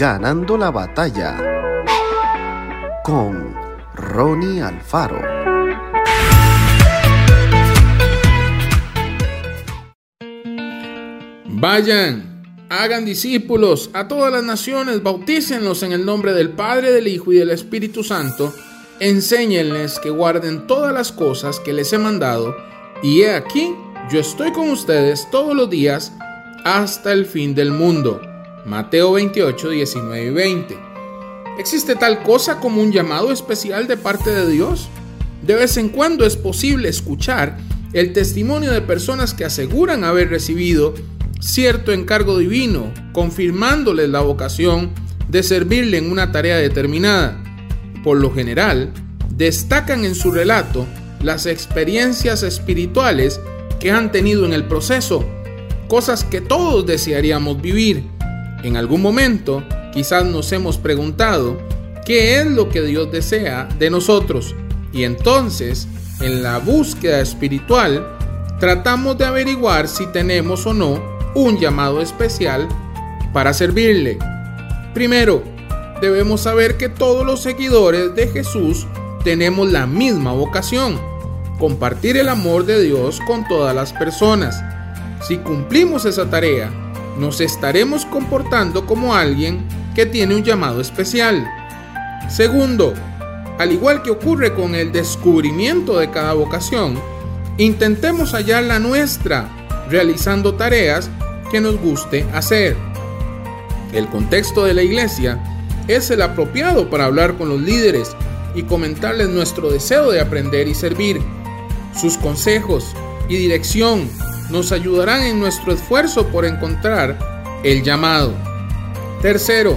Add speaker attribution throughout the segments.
Speaker 1: Ganando la batalla con Ronnie Alfaro.
Speaker 2: Vayan, hagan discípulos a todas las naciones, bautícenlos en el nombre del Padre, del Hijo y del Espíritu Santo, enséñenles que guarden todas las cosas que les he mandado, y he aquí, yo estoy con ustedes todos los días hasta el fin del mundo. Mateo 28, 19 y 20. ¿Existe tal cosa como un llamado especial de parte de Dios? De vez en cuando es posible escuchar el testimonio de personas que aseguran haber recibido cierto encargo divino, confirmándoles la vocación de servirle en una tarea determinada. Por lo general, destacan en su relato las experiencias espirituales que han tenido en el proceso, cosas que todos desearíamos vivir. En algún momento, quizás nos hemos preguntado qué es lo que Dios desea de nosotros y entonces, en la búsqueda espiritual, tratamos de averiguar si tenemos o no un llamado especial para servirle. Primero, debemos saber que todos los seguidores de Jesús tenemos la misma vocación, compartir el amor de Dios con todas las personas. Si cumplimos esa tarea, nos estaremos comportando como alguien que tiene un llamado especial. Segundo, al igual que ocurre con el descubrimiento de cada vocación, intentemos hallar la nuestra, realizando tareas que nos guste hacer. El contexto de la iglesia es el apropiado para hablar con los líderes y comentarles nuestro deseo de aprender y servir. Sus consejos y dirección nos ayudarán en nuestro esfuerzo por encontrar el llamado. Tercero,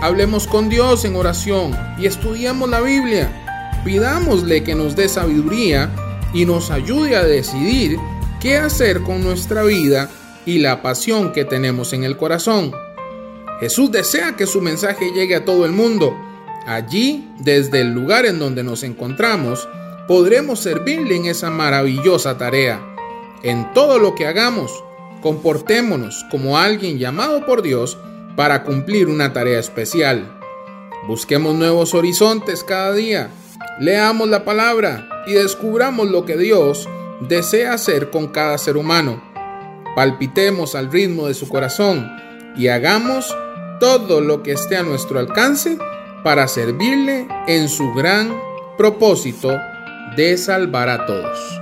Speaker 2: hablemos con Dios en oración y estudiamos la Biblia. Pidámosle que nos dé sabiduría y nos ayude a decidir qué hacer con nuestra vida y la pasión que tenemos en el corazón. Jesús desea que su mensaje llegue a todo el mundo. Allí, desde el lugar en donde nos encontramos, podremos servirle en esa maravillosa tarea. En todo lo que hagamos, comportémonos como alguien llamado por Dios para cumplir una tarea especial. Busquemos nuevos horizontes cada día, leamos la palabra y descubramos lo que Dios desea hacer con cada ser humano palpitemos al ritmo de su corazón y hagamos todo lo que esté a nuestro alcance para servirle en su gran propósito de salvar a todos.